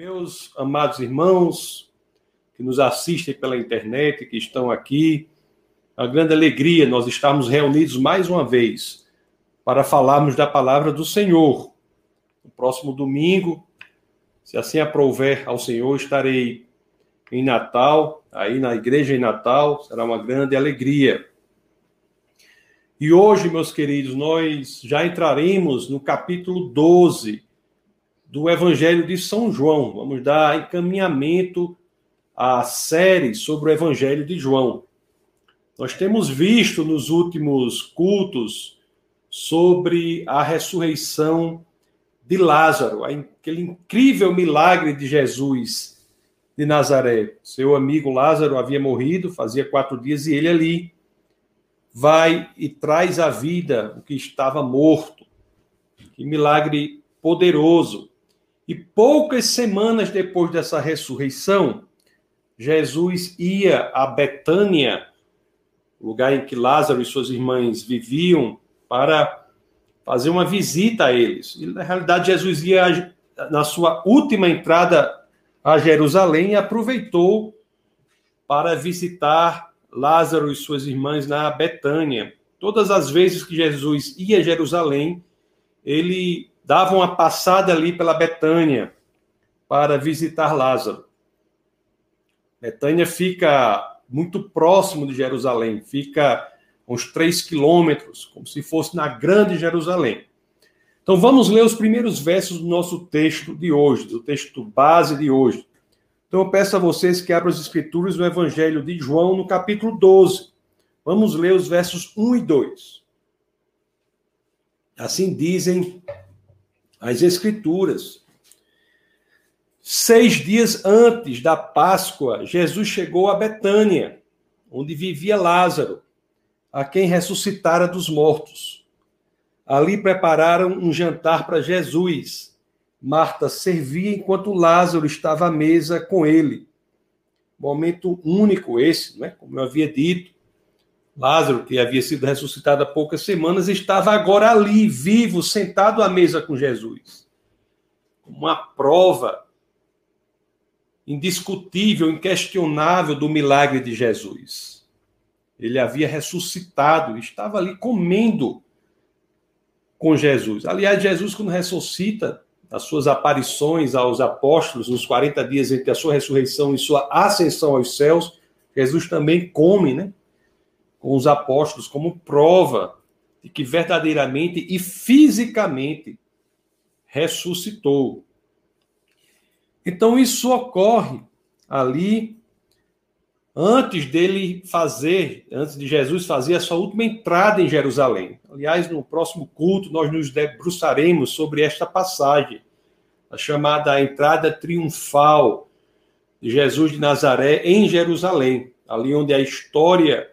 meus amados irmãos que nos assistem pela internet, que estão aqui, a grande alegria nós estarmos reunidos mais uma vez para falarmos da palavra do Senhor. No próximo domingo, se assim aprouver ao Senhor, estarei em Natal, aí na igreja em Natal, será uma grande alegria. E hoje, meus queridos, nós já entraremos no capítulo 12 do Evangelho de São João. Vamos dar encaminhamento à série sobre o Evangelho de João. Nós temos visto nos últimos cultos sobre a ressurreição de Lázaro, aquele incrível milagre de Jesus de Nazaré. Seu amigo Lázaro havia morrido, fazia quatro dias, e ele ali vai e traz à vida o que estava morto. Que milagre poderoso. E poucas semanas depois dessa ressurreição, Jesus ia a Betânia, lugar em que Lázaro e suas irmãs viviam, para fazer uma visita a eles. E, na realidade, Jesus ia na sua última entrada a Jerusalém e aproveitou para visitar Lázaro e suas irmãs na Betânia. Todas as vezes que Jesus ia a Jerusalém, ele dava uma passada ali pela Betânia para visitar Lázaro. Betânia fica muito próximo de Jerusalém, fica uns três quilômetros, como se fosse na grande Jerusalém. Então vamos ler os primeiros versos do nosso texto de hoje, do texto base de hoje. Então eu peço a vocês que abram as escrituras do Evangelho de João no capítulo 12. Vamos ler os versos 1 e 2. Assim dizem as Escrituras. Seis dias antes da Páscoa, Jesus chegou a Betânia, onde vivia Lázaro, a quem ressuscitara dos mortos. Ali prepararam um jantar para Jesus. Marta servia enquanto Lázaro estava à mesa com ele. Momento único esse, né? como eu havia dito. Lázaro, que havia sido ressuscitado há poucas semanas, estava agora ali, vivo, sentado à mesa com Jesus. Uma prova indiscutível, inquestionável do milagre de Jesus. Ele havia ressuscitado, estava ali comendo com Jesus. Aliás, Jesus, quando ressuscita, as suas aparições aos apóstolos, nos 40 dias entre a sua ressurreição e sua ascensão aos céus, Jesus também come, né? Com os apóstolos como prova de que verdadeiramente e fisicamente ressuscitou. Então isso ocorre ali antes dele fazer, antes de Jesus fazer a sua última entrada em Jerusalém. Aliás, no próximo culto nós nos debruçaremos sobre esta passagem, a chamada entrada triunfal de Jesus de Nazaré em Jerusalém, ali onde a história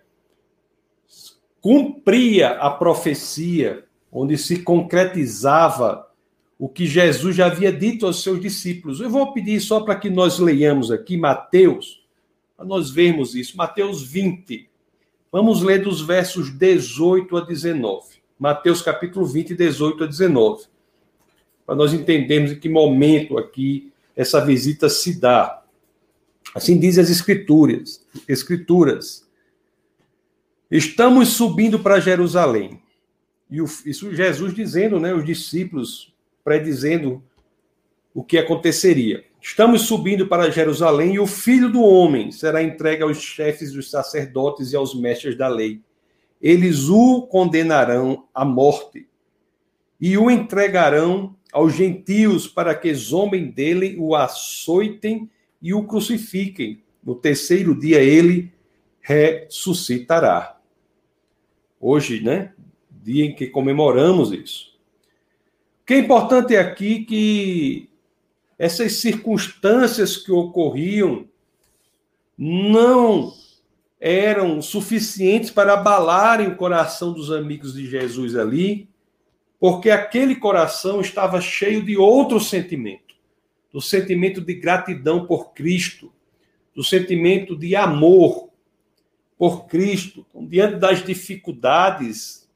cumpria a profecia, onde se concretizava o que Jesus já havia dito aos seus discípulos. Eu vou pedir só para que nós leiamos aqui Mateus, para nós vermos isso. Mateus 20. Vamos ler dos versos 18 a 19. Mateus capítulo 20, 18 a 19. Para nós entendermos em que momento aqui essa visita se dá. Assim diz as escrituras. Escrituras. Estamos subindo para Jerusalém. E o, isso Jesus dizendo, né, os discípulos predizendo o que aconteceria. Estamos subindo para Jerusalém e o filho do homem será entregue aos chefes dos sacerdotes e aos mestres da lei. Eles o condenarão à morte e o entregarão aos gentios para que zombem dele, o açoitem e o crucifiquem. No terceiro dia ele ressuscitará hoje, né? Dia em que comemoramos isso. O que é importante aqui que essas circunstâncias que ocorriam não eram suficientes para abalarem o coração dos amigos de Jesus ali, porque aquele coração estava cheio de outro sentimento, do sentimento de gratidão por Cristo, do sentimento de amor por Cristo, então, diante das dificuldades,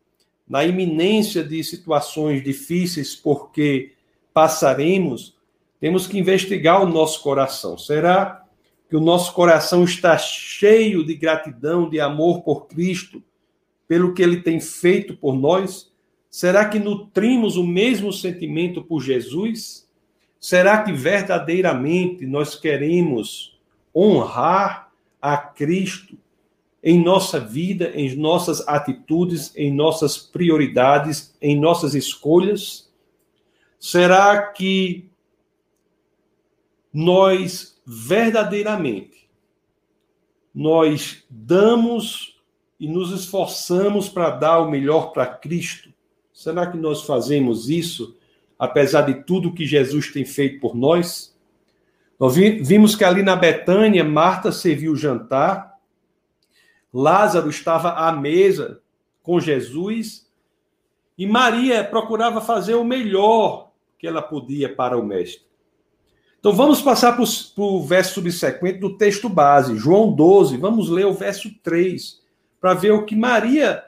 na iminência de situações difíceis, porque passaremos, temos que investigar o nosso coração. Será que o nosso coração está cheio de gratidão, de amor por Cristo, pelo que ele tem feito por nós? Será que nutrimos o mesmo sentimento por Jesus? Será que verdadeiramente nós queremos honrar a Cristo em nossa vida, em nossas atitudes, em nossas prioridades, em nossas escolhas? Será que nós verdadeiramente nós damos e nos esforçamos para dar o melhor para Cristo? Será que nós fazemos isso apesar de tudo que Jesus tem feito por nós? Nós vimos que ali na Betânia, Marta serviu o jantar, Lázaro estava à mesa com Jesus e Maria procurava fazer o melhor que ela podia para o Mestre. Então vamos passar para o verso subsequente do texto base, João 12. Vamos ler o verso 3, para ver o que Maria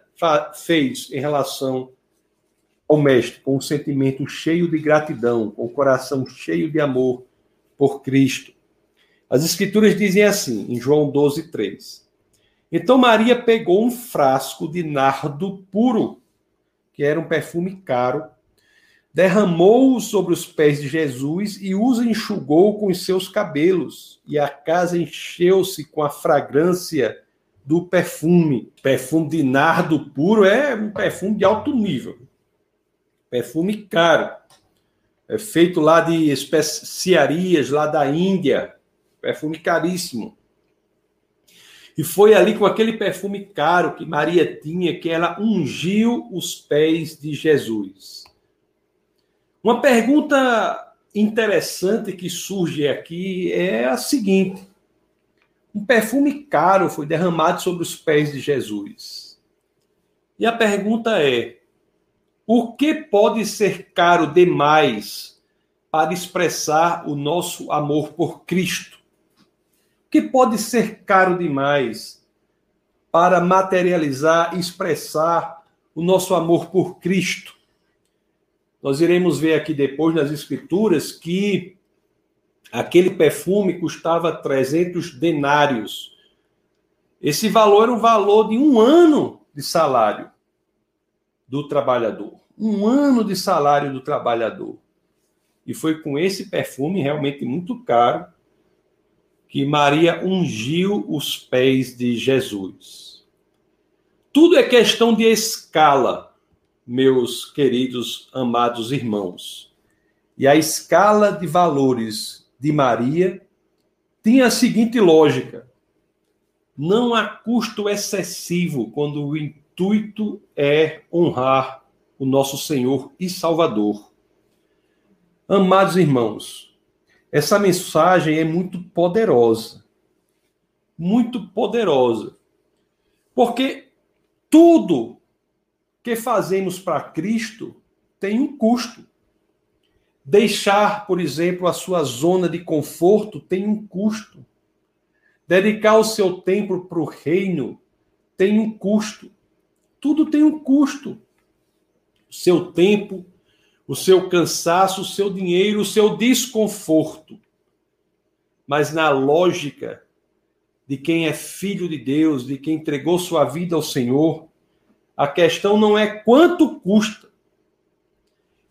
fez em relação ao Mestre, com um sentimento cheio de gratidão, com o coração cheio de amor por Cristo. As Escrituras dizem assim, em João 12, 3. Então Maria pegou um frasco de nardo puro, que era um perfume caro, derramou-o sobre os pés de Jesus e os enxugou com os seus cabelos, e a casa encheu-se com a fragrância do perfume. Perfume de nardo puro é um perfume de alto nível. Perfume caro. É feito lá de especiarias lá da Índia. Perfume caríssimo. E foi ali com aquele perfume caro que Maria tinha que ela ungiu os pés de Jesus. Uma pergunta interessante que surge aqui é a seguinte: um perfume caro foi derramado sobre os pés de Jesus. E a pergunta é: o que pode ser caro demais para expressar o nosso amor por Cristo? Que pode ser caro demais para materializar expressar o nosso amor por Cristo? Nós iremos ver aqui depois nas Escrituras que aquele perfume custava 300 denários. Esse valor era o valor de um ano de salário do trabalhador. Um ano de salário do trabalhador. E foi com esse perfume realmente muito caro que Maria ungiu os pés de Jesus. Tudo é questão de escala meus queridos amados irmãos. E a escala de valores de Maria tinha a seguinte lógica: não há custo excessivo quando o intuito é honrar o nosso Senhor e Salvador. Amados irmãos, essa mensagem é muito poderosa. Muito poderosa. Porque tudo que fazemos para Cristo tem um custo. Deixar, por exemplo, a sua zona de conforto tem um custo. Dedicar o seu tempo para o reino tem um custo. Tudo tem um custo. O seu tempo, o seu cansaço, o seu dinheiro, o seu desconforto. Mas na lógica de quem é filho de Deus, de quem entregou sua vida ao Senhor, a questão não é quanto custa.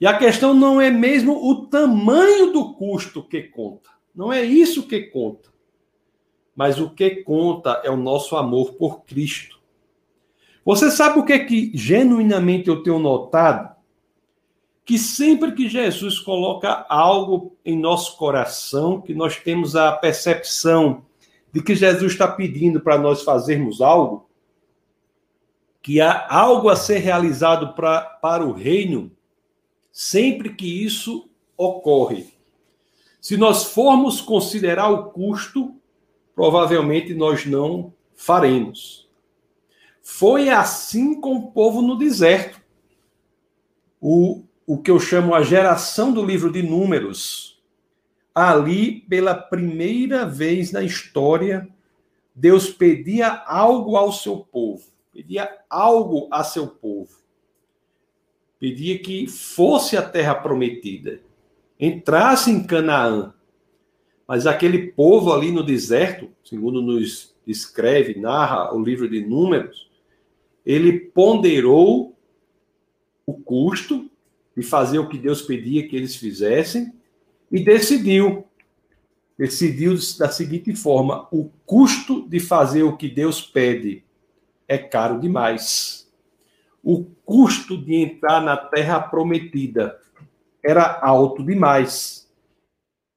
E a questão não é mesmo o tamanho do custo que conta. Não é isso que conta. Mas o que conta é o nosso amor por Cristo. Você sabe o que é que genuinamente eu tenho notado? Que sempre que Jesus coloca algo em nosso coração, que nós temos a percepção de que Jesus está pedindo para nós fazermos algo, que há algo a ser realizado pra, para o reino, sempre que isso ocorre. Se nós formos considerar o custo, provavelmente nós não faremos. Foi assim com o povo no deserto. O, o que eu chamo a geração do livro de Números. Ali, pela primeira vez na história, Deus pedia algo ao seu povo pedia algo a seu povo. Pedia que fosse a terra prometida. entrasse em Canaã. Mas aquele povo ali no deserto, segundo nos descreve, narra o livro de Números, ele ponderou o custo de fazer o que Deus pedia que eles fizessem e decidiu. Decidiu da seguinte forma: o custo de fazer o que Deus pede é caro demais. O custo de entrar na terra prometida era alto demais.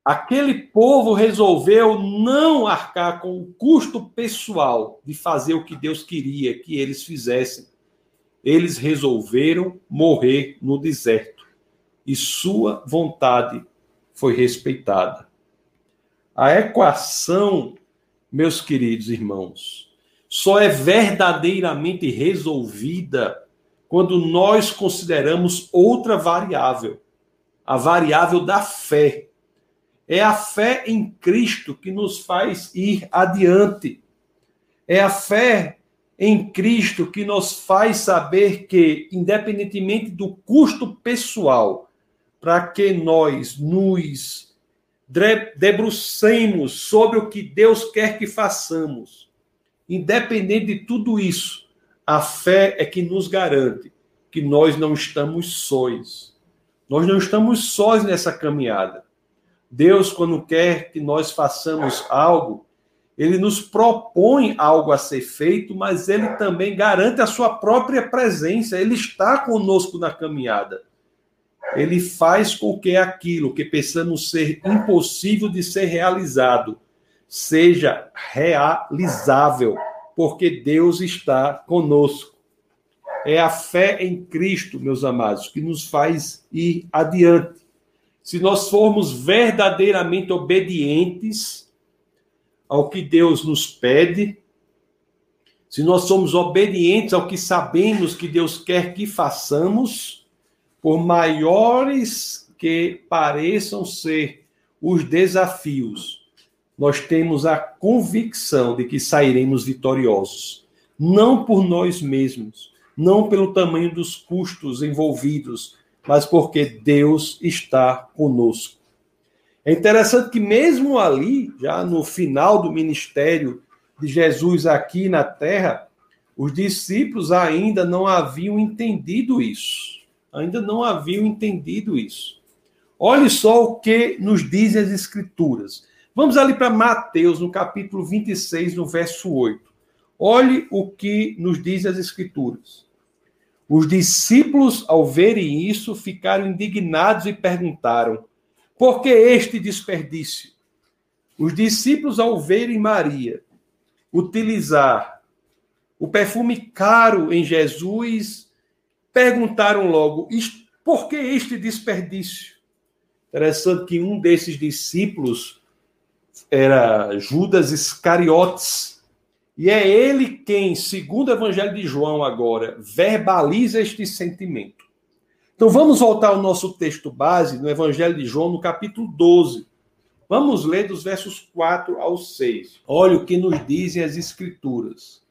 Aquele povo resolveu não arcar com o custo pessoal de fazer o que Deus queria que eles fizessem. Eles resolveram morrer no deserto e sua vontade foi respeitada. A equação, meus queridos irmãos, só é verdadeiramente resolvida quando nós consideramos outra variável, a variável da fé. É a fé em Cristo que nos faz ir adiante. É a fé em Cristo que nos faz saber que, independentemente do custo pessoal, para que nós nos debrucemos sobre o que Deus quer que façamos, independente de tudo isso, a fé é que nos garante que nós não estamos sóis. Nós não estamos sós nessa caminhada. Deus, quando quer que nós façamos algo, ele nos propõe algo a ser feito, mas ele também garante a sua própria presença. Ele está conosco na caminhada. Ele faz com que aquilo que pensamos ser impossível de ser realizado seja realizável, porque Deus está conosco. É a fé em Cristo, meus amados, que nos faz ir adiante. Se nós formos verdadeiramente obedientes ao que Deus nos pede, se nós somos obedientes ao que sabemos que Deus quer que façamos, por maiores que pareçam ser os desafios, nós temos a convicção de que sairemos vitoriosos, não por nós mesmos, não pelo tamanho dos custos envolvidos, mas porque Deus está conosco. É interessante que, mesmo ali, já no final do ministério de Jesus aqui na terra, os discípulos ainda não haviam entendido isso. Ainda não haviam entendido isso. Olhe só o que nos dizem as Escrituras. Vamos ali para Mateus, no capítulo 26, no verso 8. Olhe o que nos diz as Escrituras. Os discípulos, ao verem isso, ficaram indignados e perguntaram: por que este desperdício? Os discípulos, ao verem Maria utilizar o perfume caro em Jesus, perguntaram logo: por que este desperdício? Interessante que um desses discípulos era Judas Iscariotes. E é ele quem, segundo o Evangelho de João agora, verbaliza este sentimento. Então vamos voltar ao nosso texto base, no Evangelho de João, no capítulo 12. Vamos ler dos versos 4 ao 6. Olha o que nos dizem as Escrituras.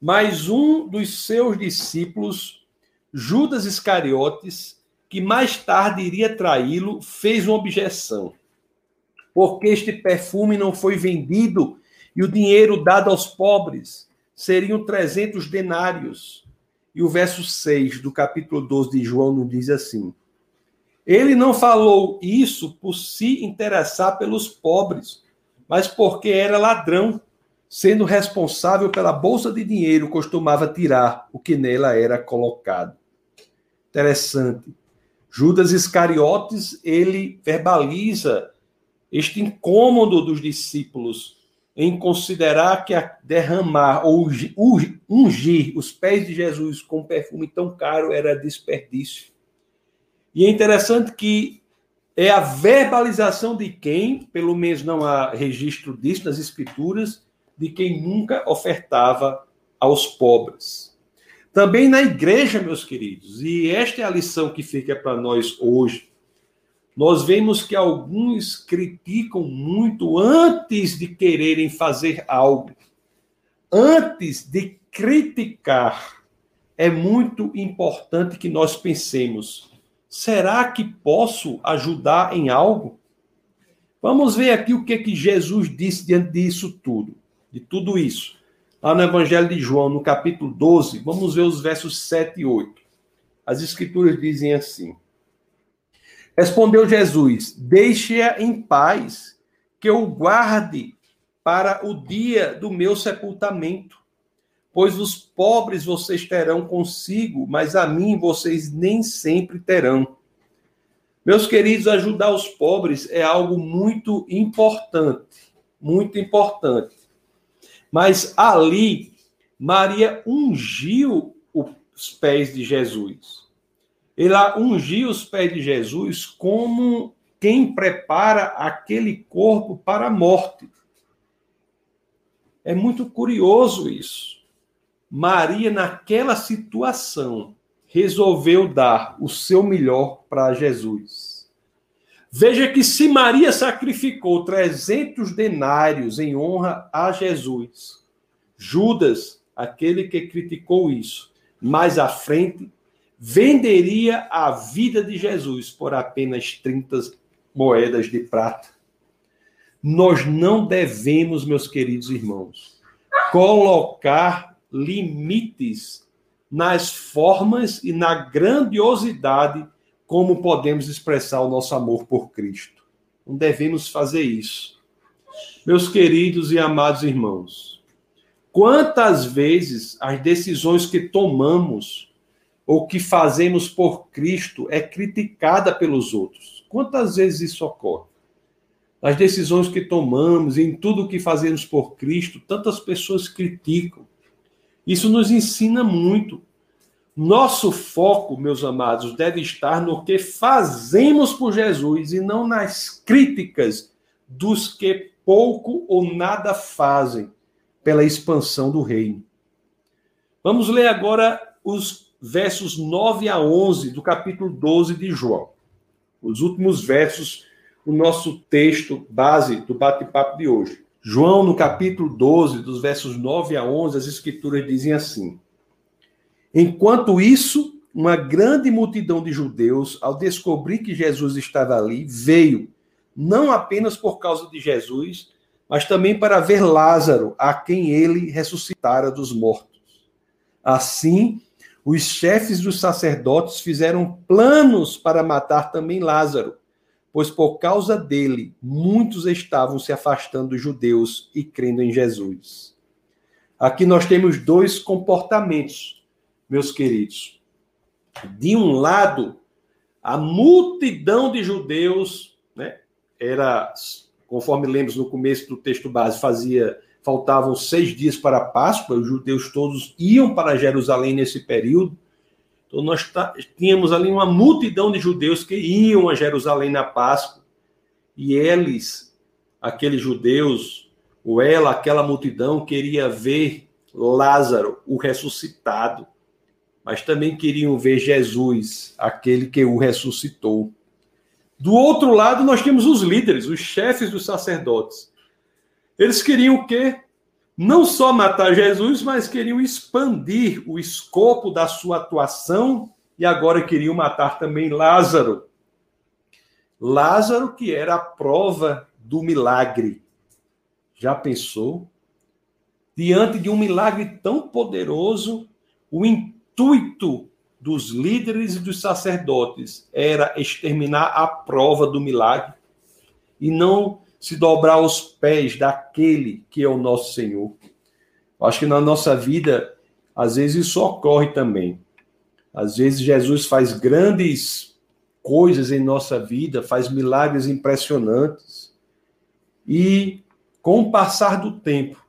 Mas um dos seus discípulos, Judas Iscariotes, que mais tarde iria traí-lo, fez uma objeção porque este perfume não foi vendido e o dinheiro dado aos pobres seriam 300 denários. E o verso 6 do capítulo 12 de João nos diz assim: Ele não falou isso por se interessar pelos pobres, mas porque era ladrão, sendo responsável pela bolsa de dinheiro, costumava tirar o que nela era colocado. Interessante. Judas Iscariotes, ele verbaliza este incômodo dos discípulos em considerar que derramar ou ungir os pés de Jesus com perfume tão caro era desperdício. E é interessante que é a verbalização de quem, pelo menos não há registro disso nas escrituras, de quem nunca ofertava aos pobres. Também na igreja, meus queridos, e esta é a lição que fica para nós hoje nós vemos que alguns criticam muito antes de quererem fazer algo. Antes de criticar, é muito importante que nós pensemos: Será que posso ajudar em algo? Vamos ver aqui o que, que Jesus disse diante disso tudo, de tudo isso. Lá no Evangelho de João, no capítulo 12, vamos ver os versos 7 e 8. As Escrituras dizem assim: Respondeu Jesus: Deixe-a em paz, que eu guarde para o dia do meu sepultamento. Pois os pobres vocês terão consigo, mas a mim vocês nem sempre terão. Meus queridos, ajudar os pobres é algo muito importante, muito importante. Mas ali, Maria ungiu os pés de Jesus. Ela ungiu os pés de Jesus como quem prepara aquele corpo para a morte. É muito curioso isso. Maria, naquela situação, resolveu dar o seu melhor para Jesus. Veja que se Maria sacrificou 300 denários em honra a Jesus, Judas, aquele que criticou isso, mais à frente, venderia a vida de Jesus por apenas 30 moedas de prata. Nós não devemos, meus queridos irmãos, colocar limites nas formas e na grandiosidade como podemos expressar o nosso amor por Cristo. Não devemos fazer isso. Meus queridos e amados irmãos, quantas vezes as decisões que tomamos ou que fazemos por Cristo é criticada pelos outros? Quantas vezes isso ocorre? As decisões que tomamos, em tudo que fazemos por Cristo, tantas pessoas criticam. Isso nos ensina muito. Nosso foco, meus amados, deve estar no que fazemos por Jesus e não nas críticas dos que pouco ou nada fazem pela expansão do reino. Vamos ler agora os versos 9 a 11 do capítulo 12 de João. Os últimos versos, o nosso texto base do bate-papo de hoje. João, no capítulo 12, dos versos 9 a 11, as escrituras dizem assim: Enquanto isso, uma grande multidão de judeus, ao descobrir que Jesus estava ali, veio, não apenas por causa de Jesus, mas também para ver Lázaro, a quem ele ressuscitara dos mortos. Assim, os chefes dos sacerdotes fizeram planos para matar também Lázaro pois por causa dele muitos estavam se afastando dos judeus e crendo em Jesus. Aqui nós temos dois comportamentos, meus queridos. De um lado, a multidão de judeus, né, era, conforme lemos no começo do texto base, fazia faltavam seis dias para a Páscoa, os judeus todos iam para Jerusalém nesse período, então, nós tá, tínhamos ali uma multidão de judeus que iam a Jerusalém na Páscoa, e eles, aqueles judeus, ou ela, aquela multidão, queria ver Lázaro, o ressuscitado, mas também queriam ver Jesus, aquele que o ressuscitou. Do outro lado, nós temos os líderes, os chefes dos sacerdotes. Eles queriam o quê? não só matar Jesus, mas queriam expandir o escopo da sua atuação e agora queriam matar também Lázaro. Lázaro, que era a prova do milagre. Já pensou? Diante de um milagre tão poderoso, o intuito dos líderes e dos sacerdotes era exterminar a prova do milagre e não se dobrar aos pés daquele que é o nosso Senhor. Eu acho que na nossa vida, às vezes isso ocorre também. Às vezes Jesus faz grandes coisas em nossa vida, faz milagres impressionantes. E com o passar do tempo,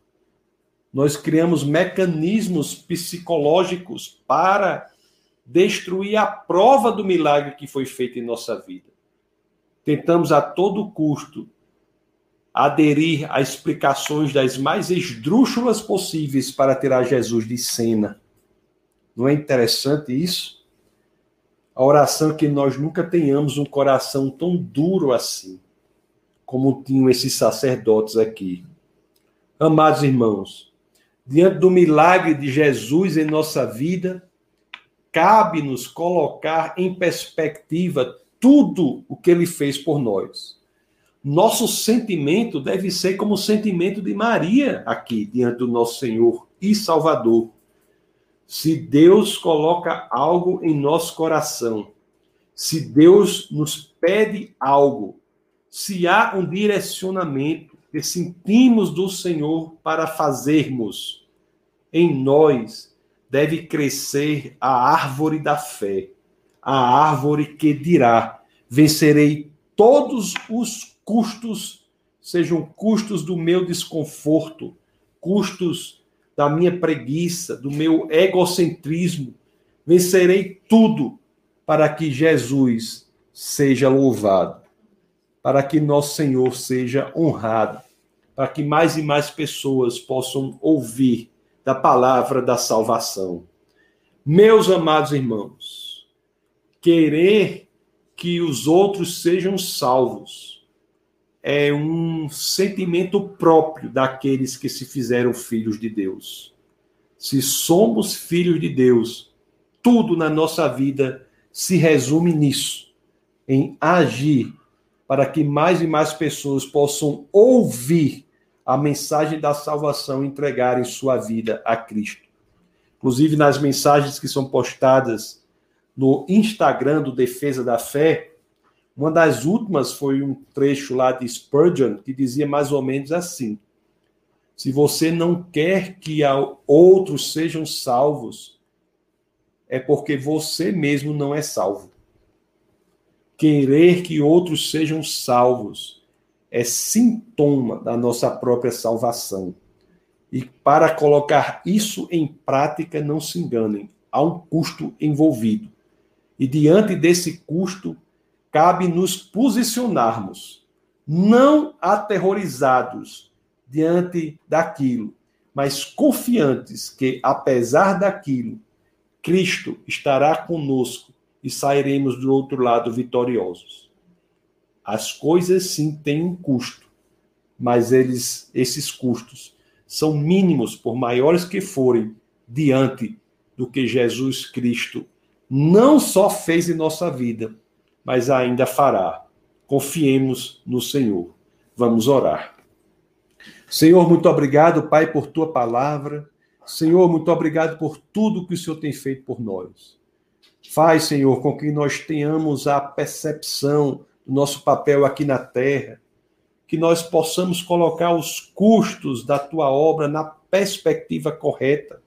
nós criamos mecanismos psicológicos para destruir a prova do milagre que foi feito em nossa vida. Tentamos a todo custo aderir a explicações das mais esdrúxulas possíveis para tirar Jesus de cena. Não é interessante isso? A oração é que nós nunca tenhamos um coração tão duro assim, como tinham esses sacerdotes aqui. Amados irmãos, diante do milagre de Jesus em nossa vida, cabe-nos colocar em perspectiva tudo o que ele fez por nós. Nosso sentimento deve ser como o sentimento de Maria aqui, diante do nosso Senhor e Salvador. Se Deus coloca algo em nosso coração, se Deus nos pede algo, se há um direcionamento que sentimos do Senhor para fazermos, em nós deve crescer a árvore da fé, a árvore que dirá: vencerei todos os custos, sejam custos do meu desconforto, custos da minha preguiça, do meu egocentrismo. Vencerei tudo para que Jesus seja louvado, para que nosso Senhor seja honrado, para que mais e mais pessoas possam ouvir da palavra da salvação. Meus amados irmãos, querer que os outros sejam salvos é um sentimento próprio daqueles que se fizeram filhos de Deus. Se somos filhos de Deus, tudo na nossa vida se resume nisso, em agir para que mais e mais pessoas possam ouvir a mensagem da salvação e entregarem sua vida a Cristo. Inclusive nas mensagens que são postadas no Instagram do Defesa da Fé, uma das últimas foi um trecho lá de Spurgeon que dizia mais ou menos assim: Se você não quer que outros sejam salvos, é porque você mesmo não é salvo. Querer que outros sejam salvos é sintoma da nossa própria salvação. E para colocar isso em prática, não se enganem, há um custo envolvido. E diante desse custo, cabe nos posicionarmos, não aterrorizados diante daquilo, mas confiantes que, apesar daquilo, Cristo estará conosco e sairemos do outro lado vitoriosos. As coisas sim têm um custo, mas eles, esses custos são mínimos, por maiores que forem, diante do que Jesus Cristo não só fez em nossa vida, mas ainda fará. Confiemos no Senhor. Vamos orar. Senhor, muito obrigado, Pai, por tua palavra. Senhor, muito obrigado por tudo que o Senhor tem feito por nós. Faz, Senhor, com que nós tenhamos a percepção do nosso papel aqui na terra, que nós possamos colocar os custos da tua obra na perspectiva correta,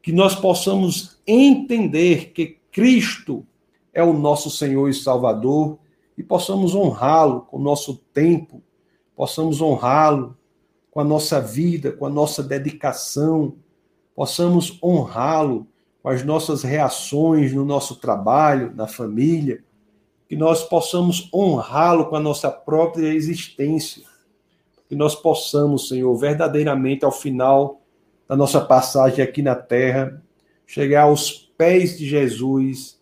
que nós possamos entender que Cristo é o nosso Senhor e Salvador e possamos honrá-lo com o nosso tempo, possamos honrá-lo com a nossa vida, com a nossa dedicação, possamos honrá-lo com as nossas reações no nosso trabalho, na família, que nós possamos honrá-lo com a nossa própria existência, que nós possamos, Senhor, verdadeiramente ao final da nossa passagem aqui na terra, chegar aos pés de Jesus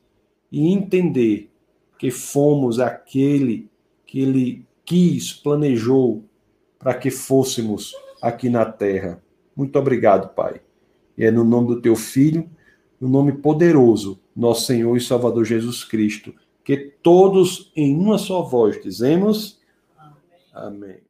e entender que fomos aquele que ele quis, planejou para que fôssemos aqui na terra. Muito obrigado, Pai. E é no nome do teu filho, no nome poderoso, nosso Senhor e Salvador Jesus Cristo, que todos em uma só voz dizemos: Amém. Amém.